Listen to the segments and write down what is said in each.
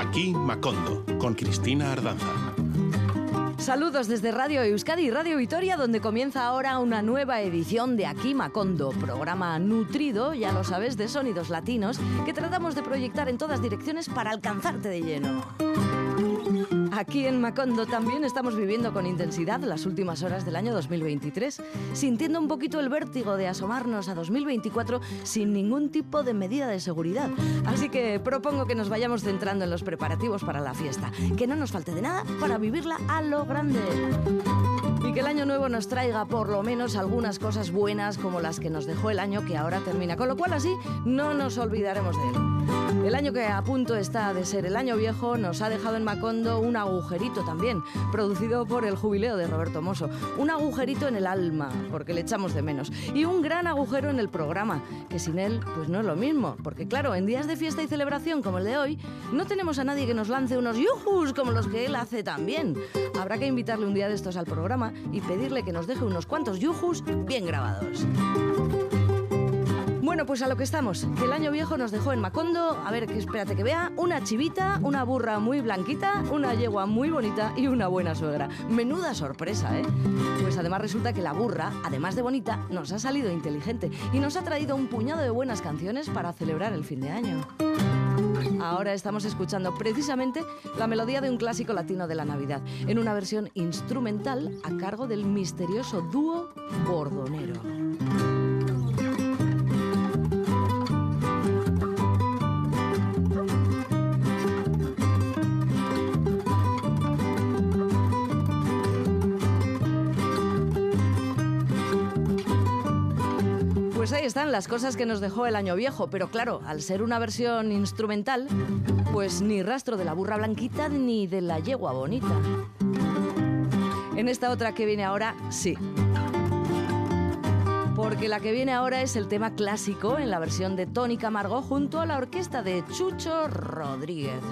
Aquí Macondo, con Cristina Ardanza. Saludos desde Radio Euskadi y Radio Vitoria, donde comienza ahora una nueva edición de Aquí Macondo, programa nutrido, ya lo sabes, de sonidos latinos que tratamos de proyectar en todas direcciones para alcanzarte de lleno. Aquí en Macondo también estamos viviendo con intensidad las últimas horas del año 2023, sintiendo un poquito el vértigo de asomarnos a 2024 sin ningún tipo de medida de seguridad. Así que propongo que nos vayamos centrando en los preparativos para la fiesta, que no nos falte de nada para vivirla a lo grande. Y que el año nuevo nos traiga por lo menos algunas cosas buenas como las que nos dejó el año que ahora termina, con lo cual así no nos olvidaremos de él. El año que a punto está de ser el año viejo nos ha dejado en Macondo un agujerito también, producido por el jubileo de Roberto Mosso. Un agujerito en el alma, porque le echamos de menos. Y un gran agujero en el programa, que sin él pues no es lo mismo. Porque claro, en días de fiesta y celebración como el de hoy, no tenemos a nadie que nos lance unos yuhus como los que él hace también. Habrá que invitarle un día de estos al programa y pedirle que nos deje unos cuantos yuhus bien grabados. Bueno, pues a lo que estamos. El año viejo nos dejó en Macondo, a ver, que espérate que vea, una chivita, una burra muy blanquita, una yegua muy bonita y una buena suegra. Menuda sorpresa, ¿eh? Pues además resulta que la burra, además de bonita, nos ha salido inteligente y nos ha traído un puñado de buenas canciones para celebrar el fin de año. Ahora estamos escuchando precisamente la melodía de un clásico latino de la Navidad, en una versión instrumental a cargo del misterioso dúo Bordonero. Pues ahí están las cosas que nos dejó el año viejo, pero claro, al ser una versión instrumental, pues ni rastro de la burra blanquita ni de la yegua bonita. En esta otra que viene ahora, sí. Porque la que viene ahora es el tema clásico en la versión de Tony Camargo junto a la orquesta de Chucho Rodríguez.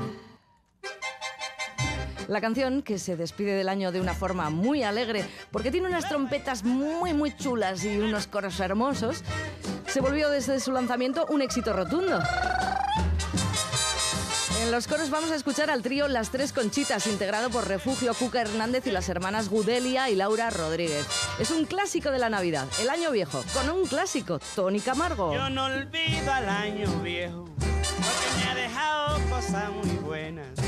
La canción, que se despide del año de una forma muy alegre, porque tiene unas trompetas muy, muy chulas y unos coros hermosos, se volvió desde su lanzamiento un éxito rotundo. En los coros vamos a escuchar al trío Las Tres Conchitas, integrado por Refugio Cuca Hernández y las hermanas Gudelia y Laura Rodríguez. Es un clásico de la Navidad, el año viejo, con un clásico, Tony Camargo. Yo no olvido al año viejo, porque me ha dejado cosas muy buenas.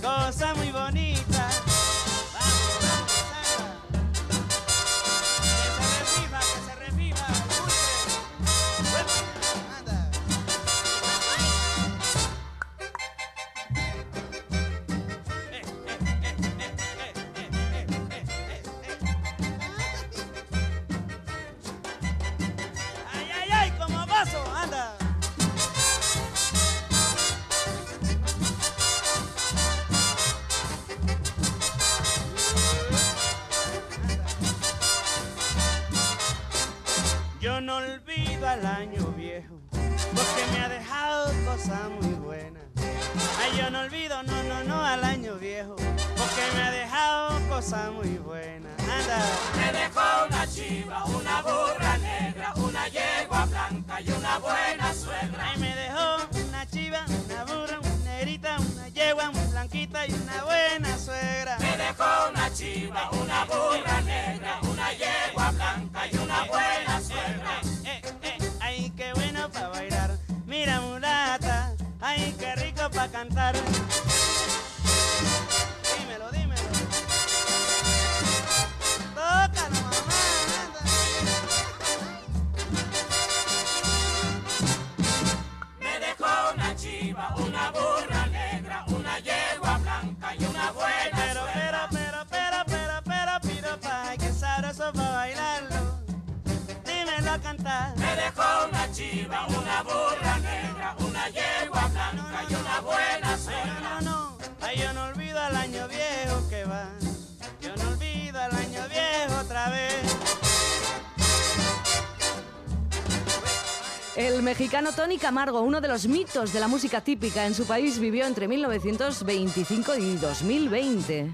cosa muy bonita. Al El mexicano Tony Camargo, uno de los mitos de la música típica en su país, vivió entre 1925 y 2020.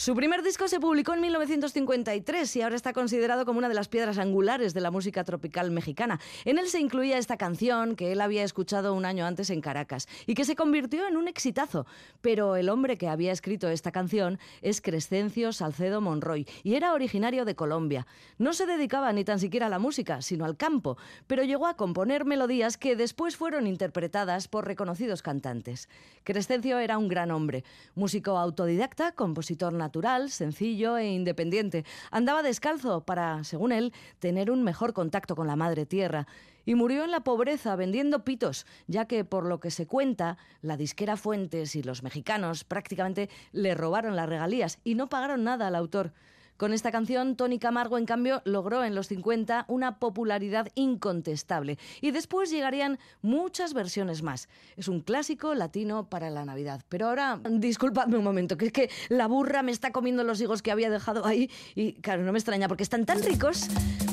Su primer disco se publicó en 1953 y ahora está considerado como una de las piedras angulares de la música tropical mexicana. En él se incluía esta canción que él había escuchado un año antes en Caracas y que se convirtió en un exitazo. Pero el hombre que había escrito esta canción es Crescencio Salcedo Monroy y era originario de Colombia. No se dedicaba ni tan siquiera a la música, sino al campo, pero llegó a componer melodías que después fueron interpretadas por reconocidos cantantes. Crescencio era un gran hombre, músico autodidacta, compositor natural, natural, sencillo e independiente. Andaba descalzo para, según él, tener un mejor contacto con la madre tierra. Y murió en la pobreza vendiendo pitos, ya que, por lo que se cuenta, la disquera Fuentes y los mexicanos prácticamente le robaron las regalías y no pagaron nada al autor. Con esta canción, Tony Camargo, en cambio, logró en los 50 una popularidad incontestable. Y después llegarían muchas versiones más. Es un clásico latino para la Navidad. Pero ahora, disculpadme un momento, que es que la burra me está comiendo los higos que había dejado ahí. Y claro, no me extraña porque están tan ricos.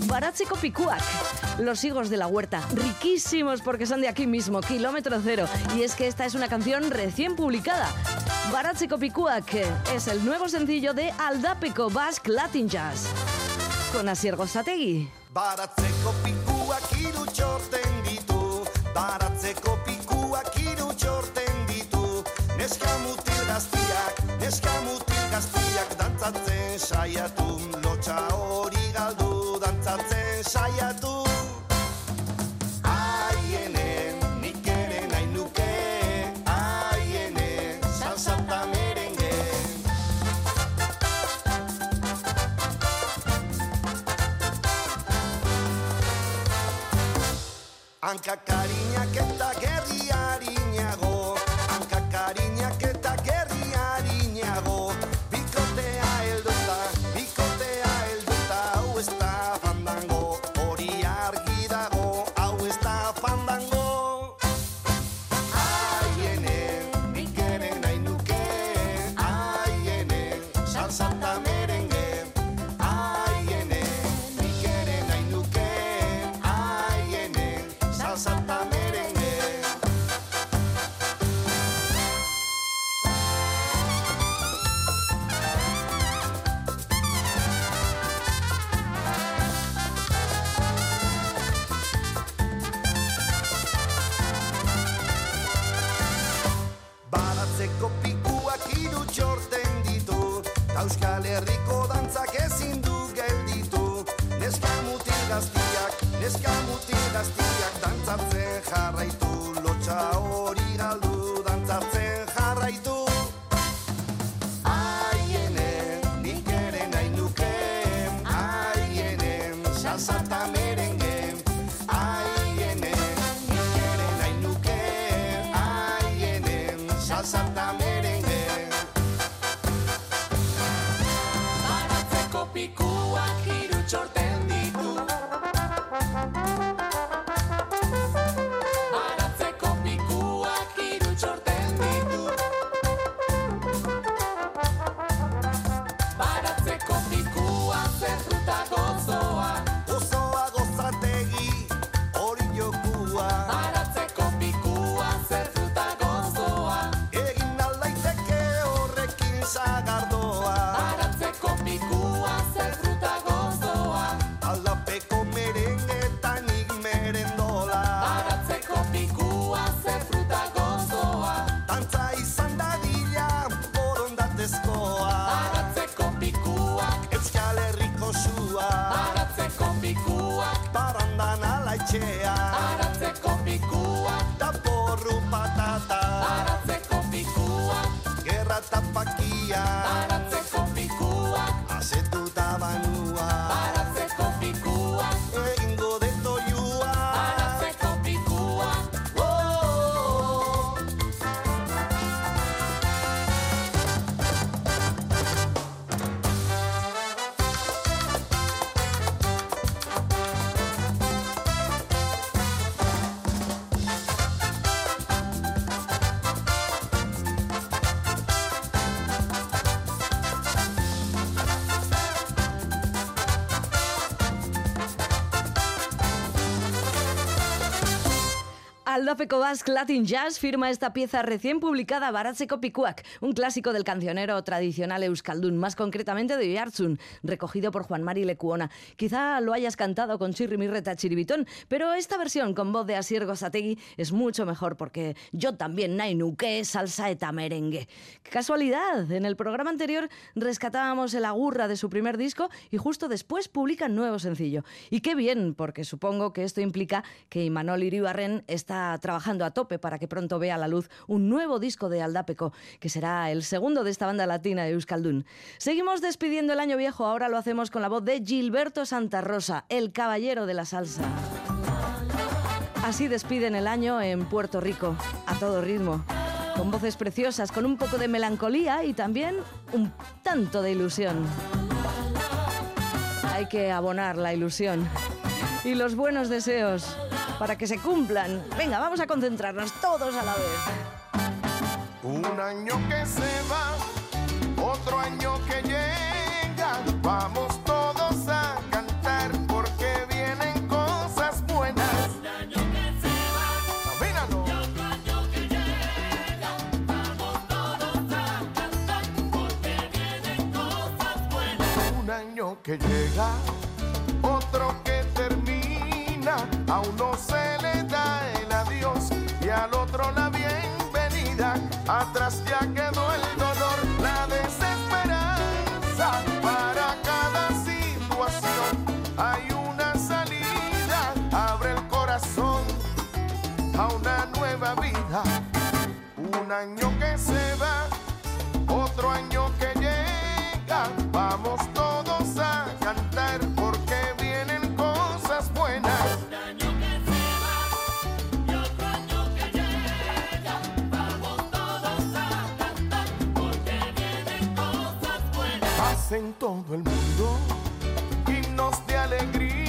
Baratseco Picuac, los higos de la huerta, riquísimos porque son de aquí mismo, kilómetro cero. Y es que esta es una canción recién publicada. Baratseco Picuac es el nuevo sencillo de Aldapeco Basque Latin Jazz. Con Asier Gozategui. Baratzeko pikuak hiru txorten ditu Baratzeko pikuak hiru txorten ditu Neska mutil gaztiak, neska mutil Anca Aldapeko Basque Latin Jazz firma esta pieza recién publicada Baratzeko Pikuak, un clásico del cancionero tradicional euskaldun, más concretamente de Yartsun, recogido por Juan Mari Lecuona. Quizá lo hayas cantado con Chirri Mirreta Chiribitón, pero esta versión con voz de Asier Gosategui es mucho mejor porque yo también nainuque salsa eta merengue. Casualidad, en el programa anterior rescatábamos el agurra de su primer disco y justo después publican nuevo sencillo. Y qué bien, porque supongo que esto implica que Imanol Iribarren está trabajando a tope para que pronto vea la luz un nuevo disco de Aldapeco, que será el segundo de esta banda latina de Euskaldun. Seguimos despidiendo el año viejo, ahora lo hacemos con la voz de Gilberto Santa Rosa, el caballero de la salsa. Así despiden el año en Puerto Rico, a todo ritmo, con voces preciosas, con un poco de melancolía y también un tanto de ilusión. Hay que abonar la ilusión y los buenos deseos para que se cumplan. Venga, vamos a concentrarnos todos a la vez. Un año que se va, otro año que llega, vamos todos a cantar porque vienen cosas buenas. Un año que se va, y otro año que llega, vamos todos a cantar porque vienen cosas buenas. Un año que llega, otro que termina, aún no se le da el adiós y al otro la bienvenida. Atrás ya quedó en todo el mundo, himnos de alegría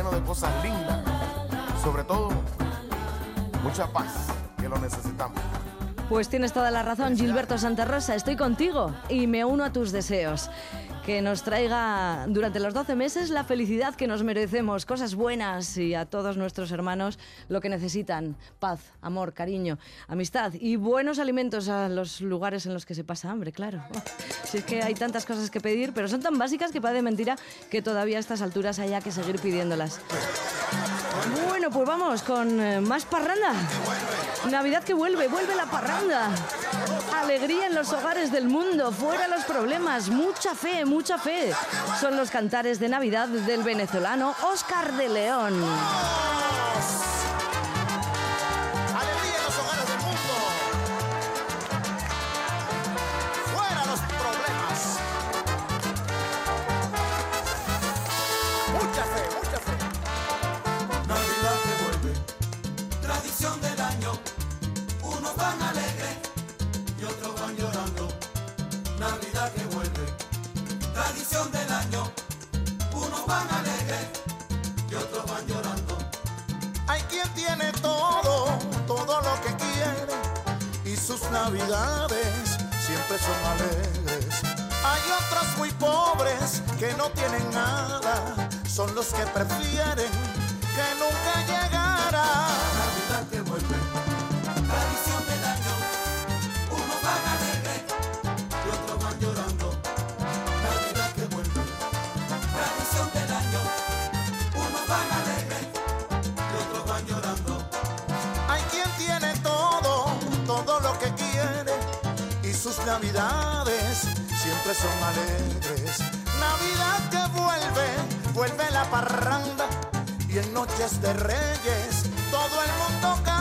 lleno de cosas lindas. Sobre todo, mucha paz, que lo necesitamos. Pues tienes toda la razón, Gilberto Santa Rosa. Estoy contigo y me uno a tus deseos. Que nos traiga durante los 12 meses la felicidad que nos merecemos, cosas buenas y a todos nuestros hermanos lo que necesitan: paz, amor, cariño, amistad y buenos alimentos a los lugares en los que se pasa hambre, claro. Oh, si es que hay tantas cosas que pedir, pero son tan básicas que parece mentira que todavía a estas alturas haya que seguir pidiéndolas. Bueno, pues vamos con eh, más parranda. Navidad que vuelve, vuelve la parranda. Alegría en los hogares del mundo, fuera los problemas, mucha fe, mucha fe. Son los cantares de Navidad del venezolano Oscar de León. Siempre son alegres. Hay otros muy pobres que no tienen nada, son los que prefieren que nunca llegara. Navidades siempre son alegres. Navidad que vuelve, vuelve la parranda y en noches de reyes todo el mundo canta.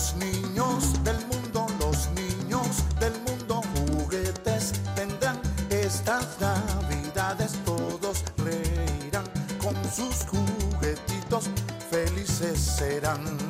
Los niños del mundo, los niños del mundo, juguetes tendrán estas navidades. Todos reirán con sus juguetitos, felices serán.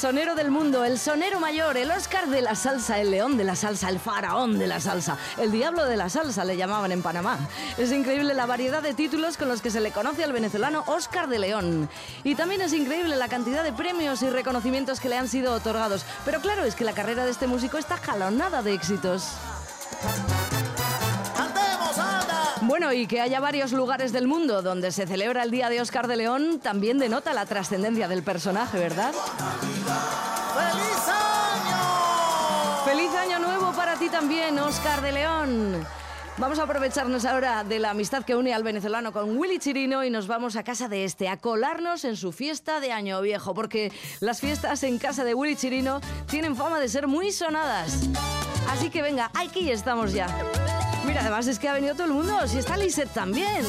Sonero del mundo, el sonero mayor, el Oscar de la salsa, el león de la salsa, el faraón de la salsa, el diablo de la salsa le llamaban en Panamá. Es increíble la variedad de títulos con los que se le conoce al venezolano Oscar de León. Y también es increíble la cantidad de premios y reconocimientos que le han sido otorgados. Pero claro, es que la carrera de este músico está jalonada de éxitos. Bueno, y que haya varios lugares del mundo donde se celebra el Día de Oscar de León también denota la trascendencia del personaje, ¿verdad? ¡Feliz año! ¡Feliz año nuevo para ti también, Oscar de León! Vamos a aprovecharnos ahora de la amistad que une al venezolano con Willy Chirino y nos vamos a casa de este, a colarnos en su fiesta de Año Viejo, porque las fiestas en casa de Willy Chirino tienen fama de ser muy sonadas. Así que venga, aquí estamos ya. Mira, además es que ha venido todo el mundo, si está Lisette también.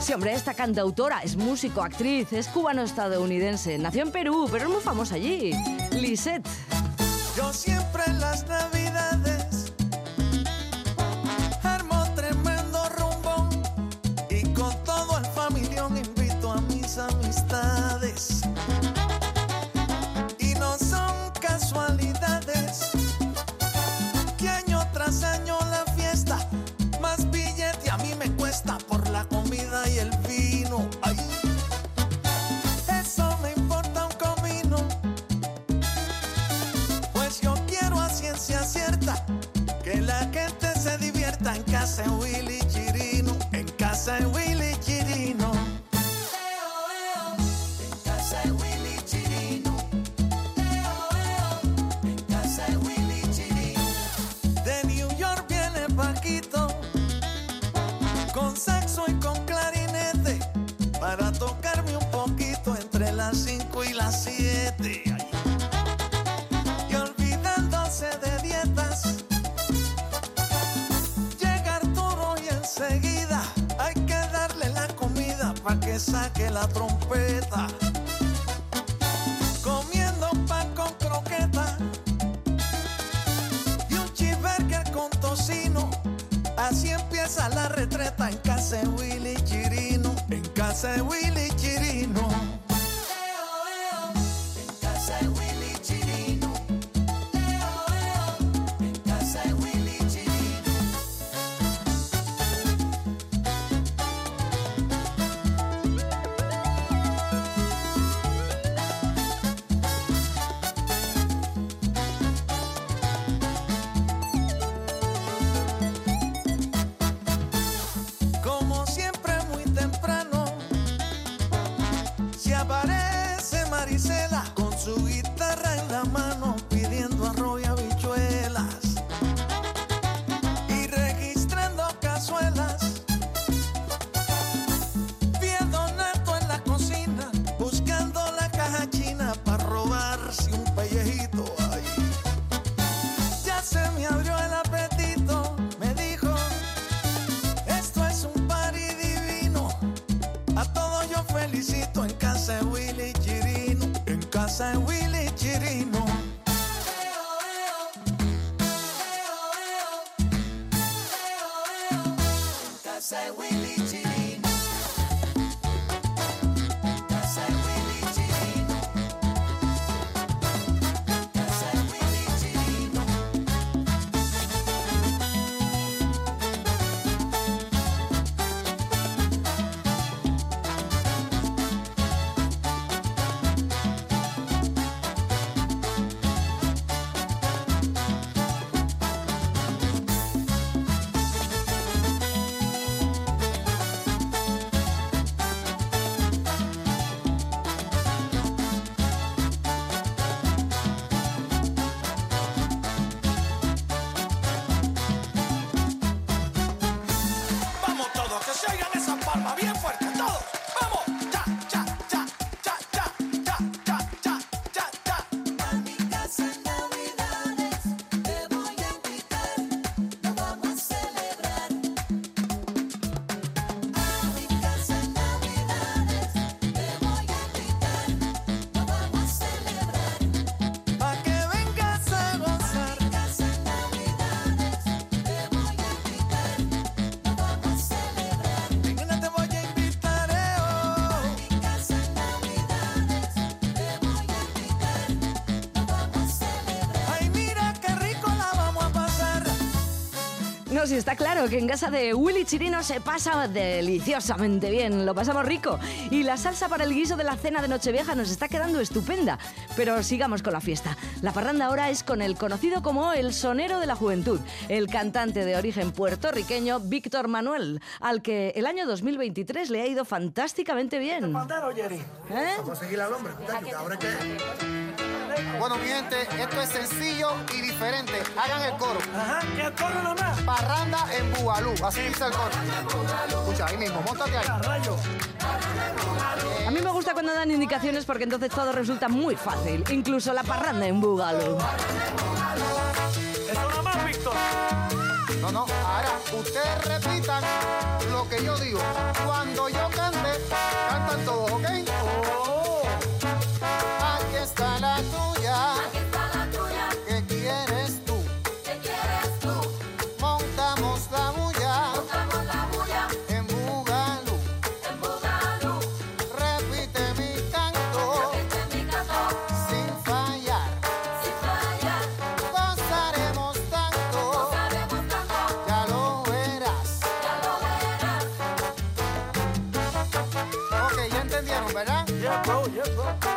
Sí, hombre, esta cantautora es músico, actriz, es cubano-estadounidense. Nació en Perú, pero es muy famosa allí. Lisette. Yo siempre las su guitarra No, sí, está claro que en casa de Willy Chirino se pasa deliciosamente bien, lo pasamos rico. Y la salsa para el guiso de la cena de Nochevieja nos está quedando estupenda. Pero sigamos con la fiesta. La parranda ahora es con el conocido como el sonero de la juventud, el cantante de origen puertorriqueño Víctor Manuel, al que el año 2023 le ha ido fantásticamente bien. ¿Eh? Vamos a seguir al hombre, ahora que... Bueno, mi gente, esto es sencillo y diferente. Hagan el coro. Ajá, que corre nomás. Parranda en Bugalú. Así dice el coro. Escucha, ahí mismo, montate ahí. A rayo. A mí me gusta cuando dan indicaciones porque entonces todo resulta muy fácil, incluso la parranda en Búgalo. Eso nomás, Víctor. No, no, ahora ustedes repitan lo que yo digo. Cuando yo cante, cantan todos, ¿ok? Oh, yeah, bro, yeah, bro.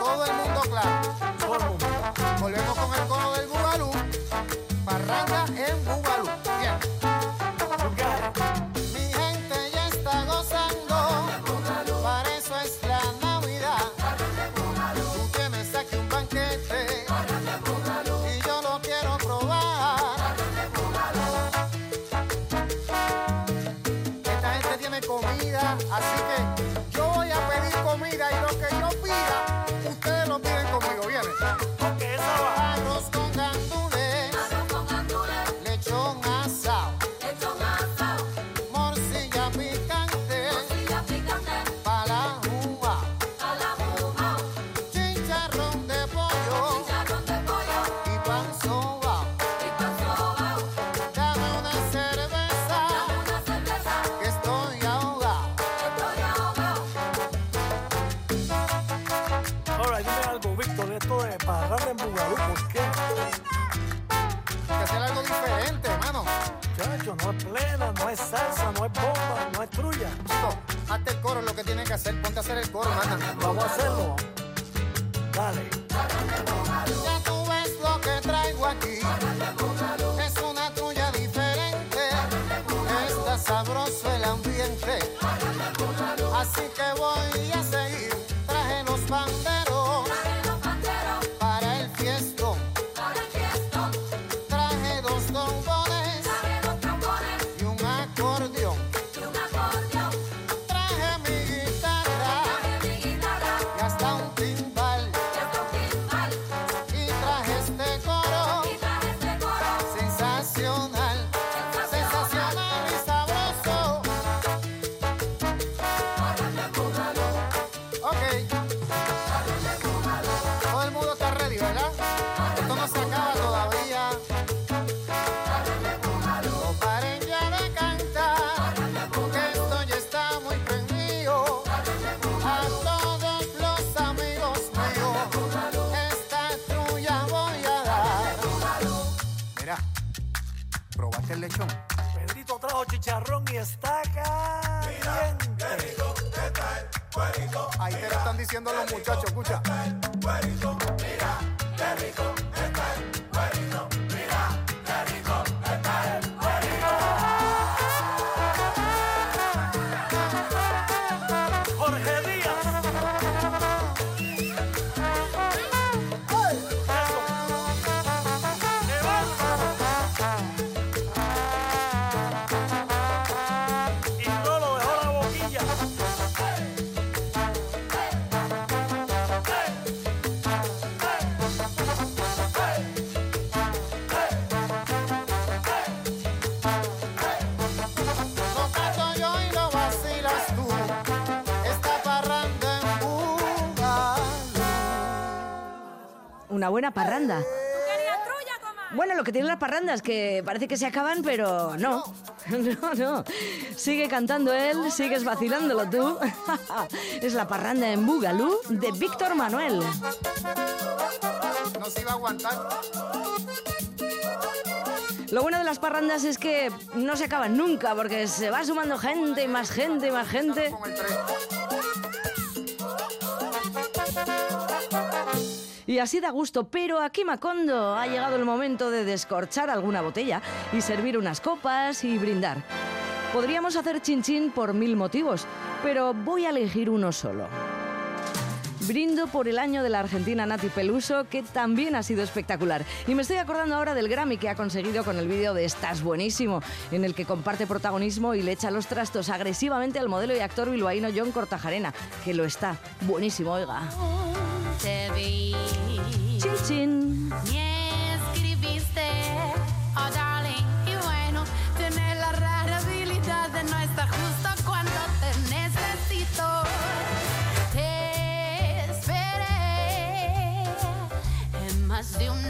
Diciendo los muchachos, escucha. Una buena parranda. Bueno, lo que tienen las parrandas, que parece que se acaban, pero no. No, no. Sigue cantando él, sigues vacilándolo tú. Es la parranda en Bugalú de Víctor Manuel. No se iba a aguantar. Lo bueno de las parrandas es que no se acaban nunca porque se va sumando gente y más gente y más gente. Y así da gusto, pero aquí Macondo ha llegado el momento de descorchar alguna botella y servir unas copas y brindar. Podríamos hacer chinchín por mil motivos, pero voy a elegir uno solo. Brindo por el año de la Argentina Nati Peluso, que también ha sido espectacular. Y me estoy acordando ahora del Grammy que ha conseguido con el vídeo de Estás Buenísimo, en el que comparte protagonismo y le echa los trastos agresivamente al modelo y actor bilbaíno John Cortajarena, que lo está. Buenísimo, oiga. Te vi, Chin chin. me escribiste, oh darling, y bueno, tienes la rara habilidad de no estar justo cuando te necesito. Te esperé en más de una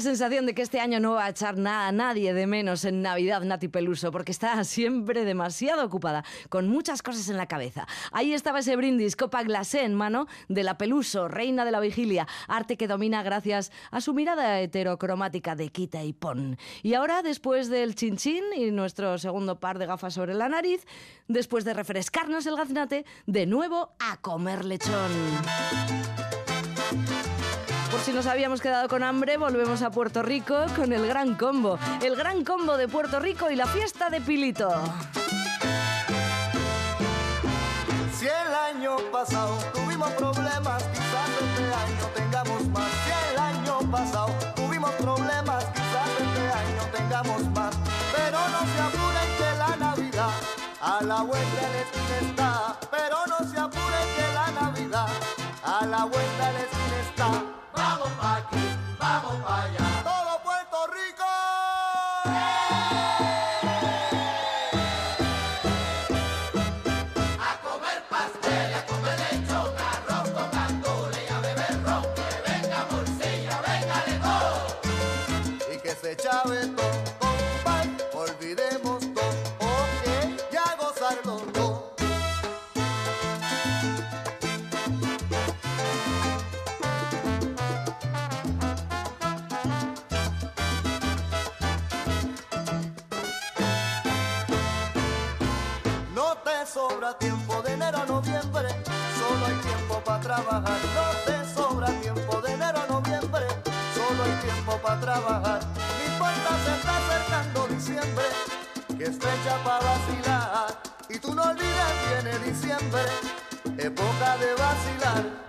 la sensación de que este año no va a echar nada a nadie de menos en Navidad Nati Peluso, porque está siempre demasiado ocupada, con muchas cosas en la cabeza. Ahí estaba ese brindis, copa glacé en mano, de la Peluso, reina de la vigilia, arte que domina gracias a su mirada heterocromática de quita y pon. Y ahora, después del chinchín y nuestro segundo par de gafas sobre la nariz, después de refrescarnos el gaznate, de nuevo a comer lechón. Si nos habíamos quedado con hambre, volvemos a Puerto Rico con el Gran Combo. El Gran Combo de Puerto Rico y la fiesta de Pilito. Si el año pasado tuvimos problemas, quizás este año tengamos más. Si el año pasado tuvimos problemas, quizás este año tengamos más. Pero no se apuren que la Navidad a la vuelta de la está. Pero no se apuren que la Navidad a la vuelta de la está. Vamos pa' aquí, vamos pa' allá. Tiempo de enero a noviembre, solo hay tiempo para trabajar. No te sobra tiempo de enero a noviembre, solo hay tiempo para trabajar. No importa, se está acercando diciembre, es fecha para vacilar. Y tú no olvides, viene diciembre, época de vacilar.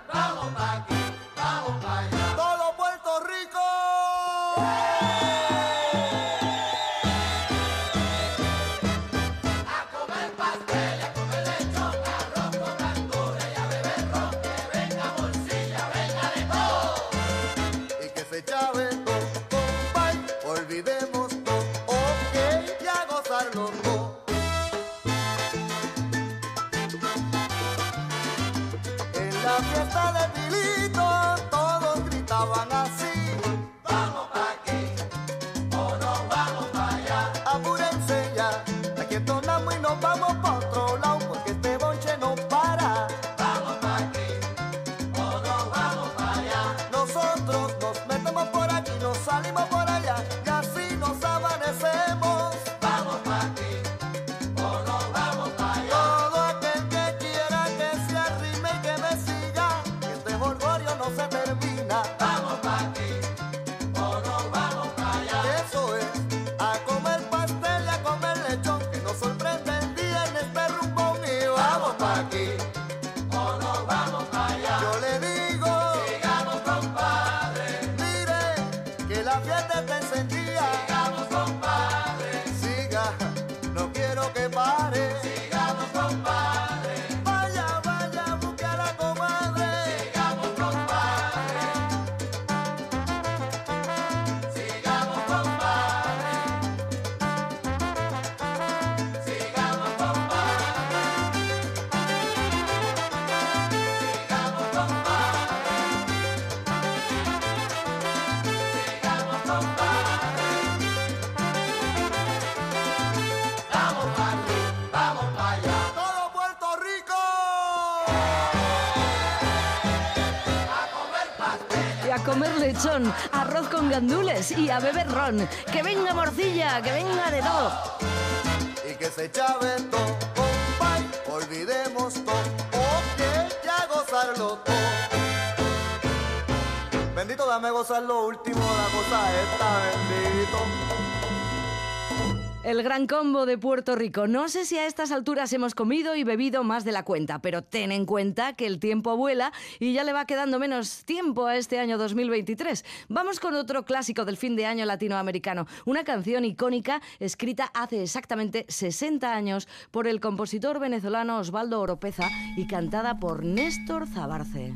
Comer lechón, arroz con gandules y a beber ron. Que venga morcilla, que venga de todo. y que se chave todo, compay, olvidemos todo, ok, ya gozarlo todo. Bendito, dame gozar lo último, la cosa esta, bendito. El gran combo de Puerto Rico. No sé si a estas alturas hemos comido y bebido más de la cuenta, pero ten en cuenta que el tiempo vuela y ya le va quedando menos tiempo a este año 2023. Vamos con otro clásico del fin de año latinoamericano, una canción icónica escrita hace exactamente 60 años por el compositor venezolano Osvaldo Oropeza y cantada por Néstor Zabarce.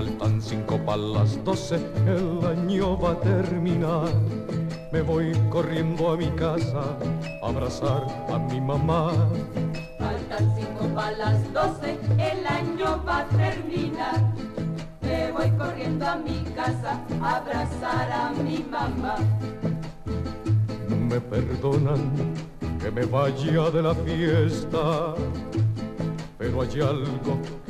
Faltan cinco para las doce, el año va a terminar. Me voy corriendo a mi casa a abrazar a mi mamá. Faltan cinco para las doce, el año va a terminar. Me voy corriendo a mi casa a abrazar a mi mamá. Me perdonan que me vaya de la fiesta, pero hay algo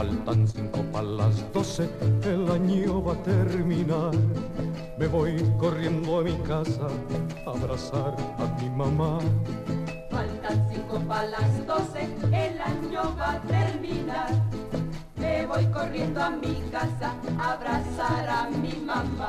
Faltan cinco para las doce, el año va a terminar. Me voy corriendo a mi casa a abrazar a mi mamá. Faltan cinco para las doce, el año va a terminar. Me voy corriendo a mi casa a abrazar a mi mamá.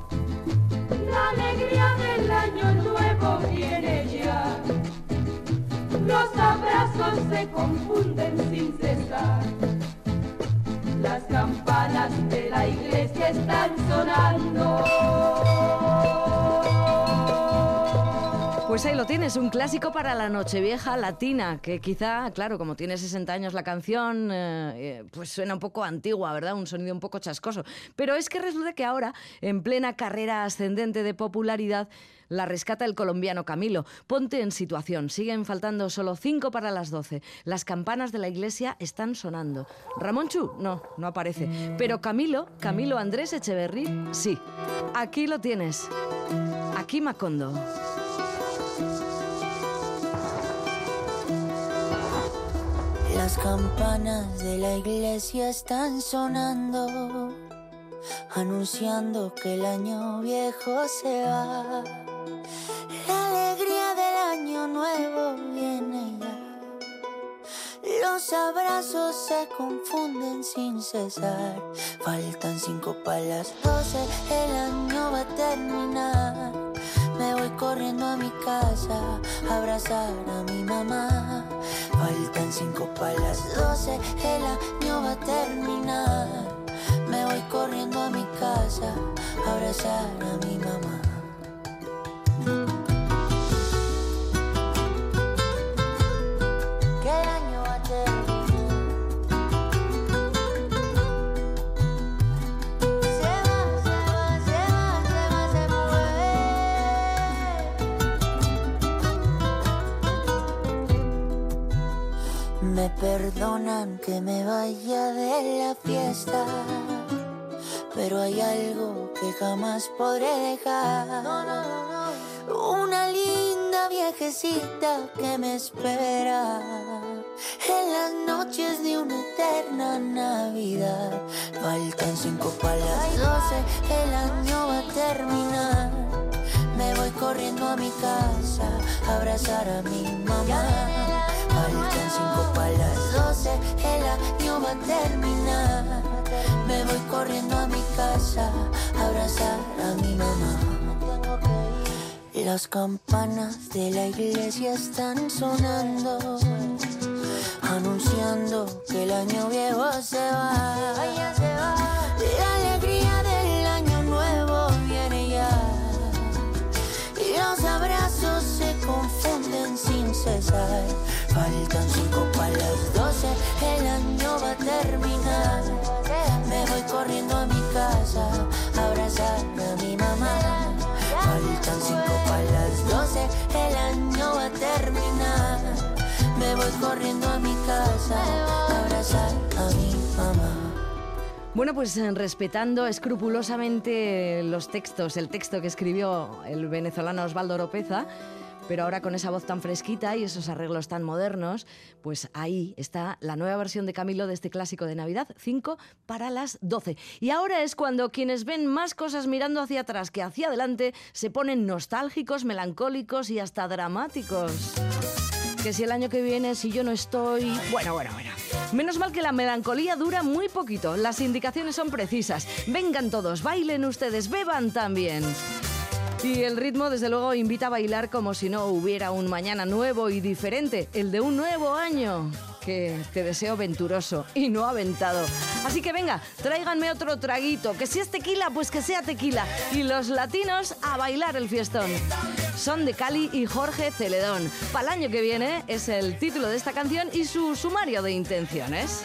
La alegría del año nuevo viene ya. Los abrazos se confunden sin cesar. Las campanas de la iglesia están sonando. Pues ahí lo tienes, un clásico para la Nochevieja latina, que quizá, claro, como tiene 60 años la canción, eh, eh, pues suena un poco antigua, ¿verdad? Un sonido un poco chascoso. Pero es que resulta que ahora, en plena carrera ascendente de popularidad, la rescata el colombiano Camilo. Ponte en situación, siguen faltando solo 5 para las 12. Las campanas de la iglesia están sonando. Ramón Chu, no, no aparece. Pero Camilo, Camilo Andrés Echeverry, sí. Aquí lo tienes. Aquí Macondo. Las campanas de la iglesia están sonando, anunciando que el año viejo se va. La alegría del año nuevo viene ya. Los abrazos se confunden sin cesar. Faltan cinco para las doce, el año va a terminar. Me voy corriendo a mi casa a abrazar a mi mamá. Faltan cinco para las doce, el año va a terminar. Me voy corriendo a mi casa a abrazar a mi mamá. Perdonan que me vaya de la fiesta, pero hay algo que jamás podré dejar. Una linda viejecita que me espera en las noches de una eterna Navidad. Faltan cinco para las doce, el año va a terminar. Me voy corriendo a mi casa a abrazar a mi mamá. Faltan cinco para las doce, el año va a terminar. Me voy corriendo a mi casa a abrazar a mi mamá. Las campanas de la iglesia están sonando, anunciando que el año viejo se va. La alegría del año nuevo viene ya. Y los abrazos se confunden sin cesar. Faltan cinco para las doce, el año va a terminar. Me voy corriendo a mi casa abrazar a mi mamá. Faltan cinco para las doce, el año va a terminar. Me voy corriendo a mi casa abrazar a mi mamá. Bueno, pues eh, respetando escrupulosamente los textos, el texto que escribió el venezolano Osvaldo Oropeza, pero ahora con esa voz tan fresquita y esos arreglos tan modernos, pues ahí está la nueva versión de Camilo de este clásico de Navidad, 5 para las 12. Y ahora es cuando quienes ven más cosas mirando hacia atrás que hacia adelante se ponen nostálgicos, melancólicos y hasta dramáticos. Que si el año que viene, si yo no estoy... Bueno, bueno, bueno. Menos mal que la melancolía dura muy poquito. Las indicaciones son precisas. Vengan todos, bailen ustedes, beban también. Y el ritmo, desde luego, invita a bailar como si no hubiera un mañana nuevo y diferente, el de un nuevo año que te deseo venturoso y no aventado. Así que venga, tráiganme otro traguito, que si es tequila, pues que sea tequila. Y los latinos a bailar el fiestón. Son de Cali y Jorge Celedón. Para el año que viene es el título de esta canción y su sumario de intenciones.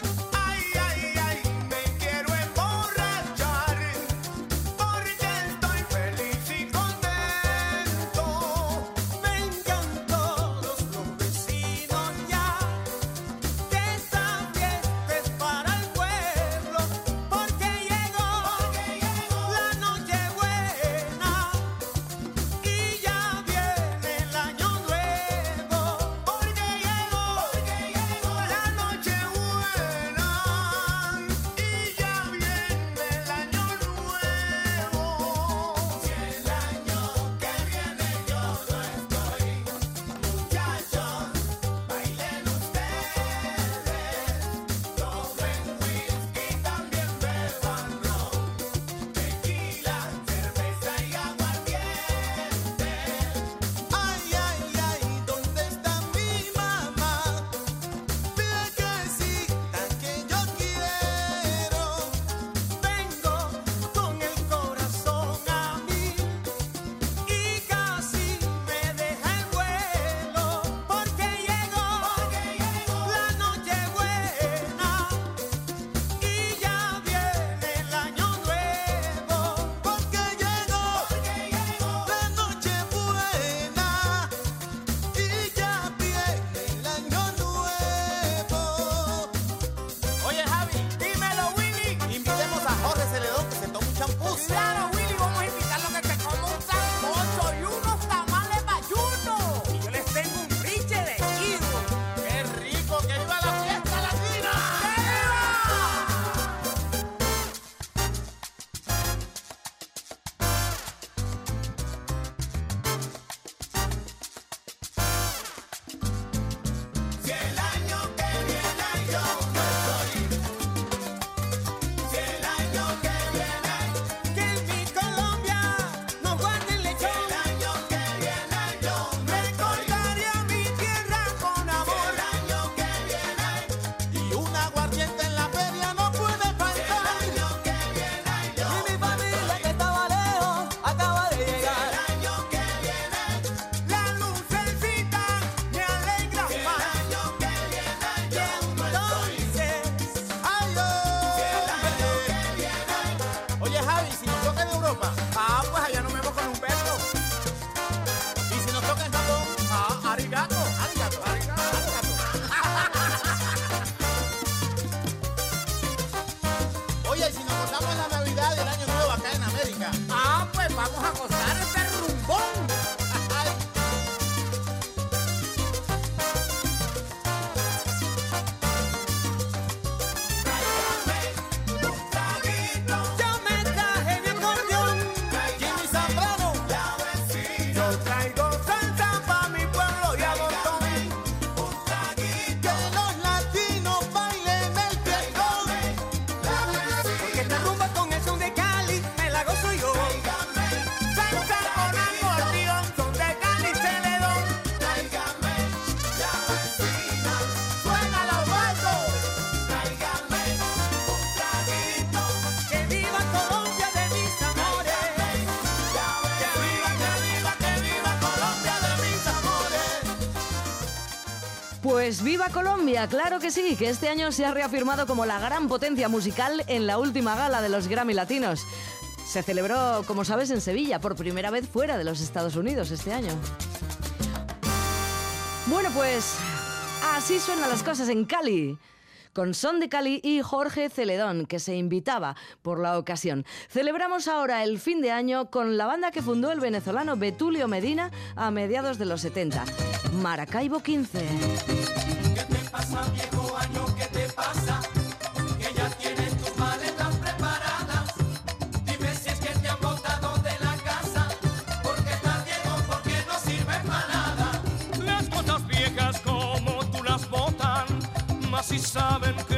Ah, pues vamos a gozar Pues viva Colombia, claro que sí, que este año se ha reafirmado como la gran potencia musical en la última gala de los Grammy Latinos. Se celebró, como sabes, en Sevilla, por primera vez fuera de los Estados Unidos este año. Bueno, pues así suenan las cosas en Cali. Con Son de Cali y Jorge Celedón, que se invitaba por la ocasión. Celebramos ahora el fin de año con la banda que fundó el venezolano Betulio Medina a mediados de los 70, Maracaibo 15. ¿Qué te pasa, viejo si saben que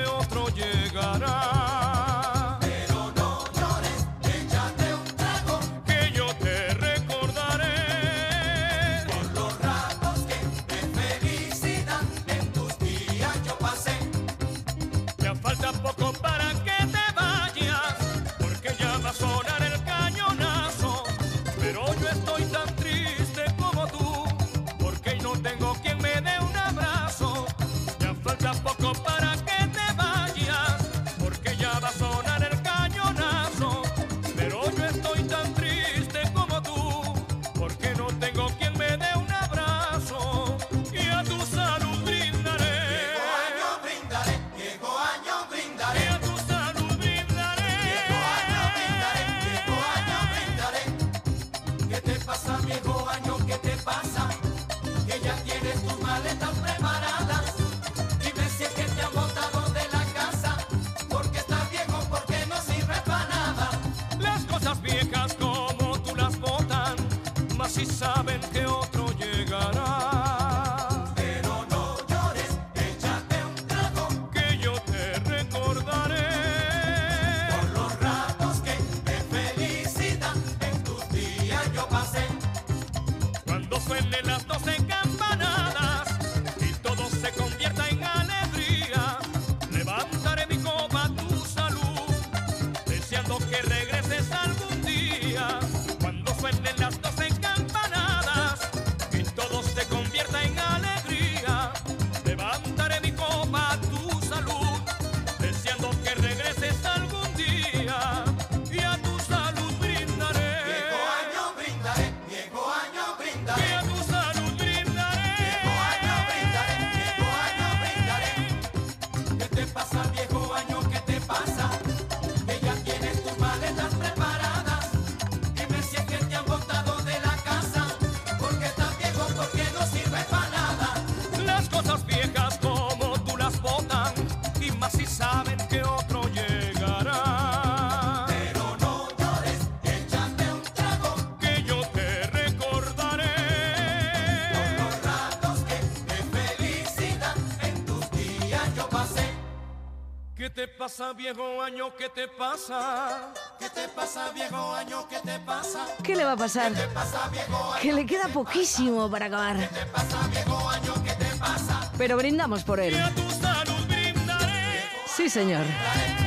pasa, viejo año? ¿Qué te pasa? ¿Qué te pasa, viejo año? ¿Qué te pasa? ¿Qué le va a pasar? ¿Qué te pasa, viejo año? Que le queda poquísimo para acabar. ¿Qué te pasa, viejo año? ¿Qué te pasa? Pero brindamos por él. Y a tu salud brindaré. Sí, señor. Brindaré.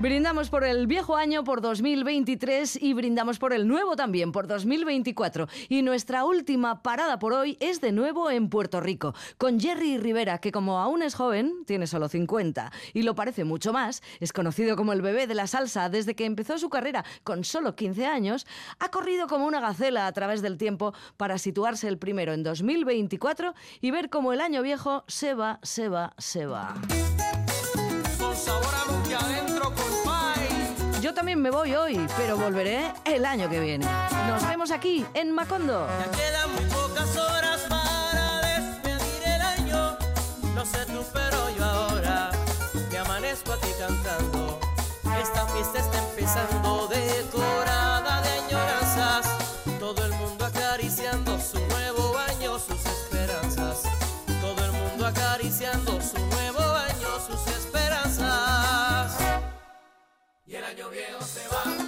Brindamos por el viejo año por 2023 y brindamos por el nuevo también por 2024. Y nuestra última parada por hoy es de nuevo en Puerto Rico, con Jerry Rivera, que como aún es joven, tiene solo 50 y lo parece mucho más, es conocido como el bebé de la salsa desde que empezó su carrera con solo 15 años, ha corrido como una gacela a través del tiempo para situarse el primero en 2024 y ver cómo el año viejo se va, se va, se va. También me voy hoy, pero volveré el año que viene. Nos vemos aquí, en Macondo. viejo se va.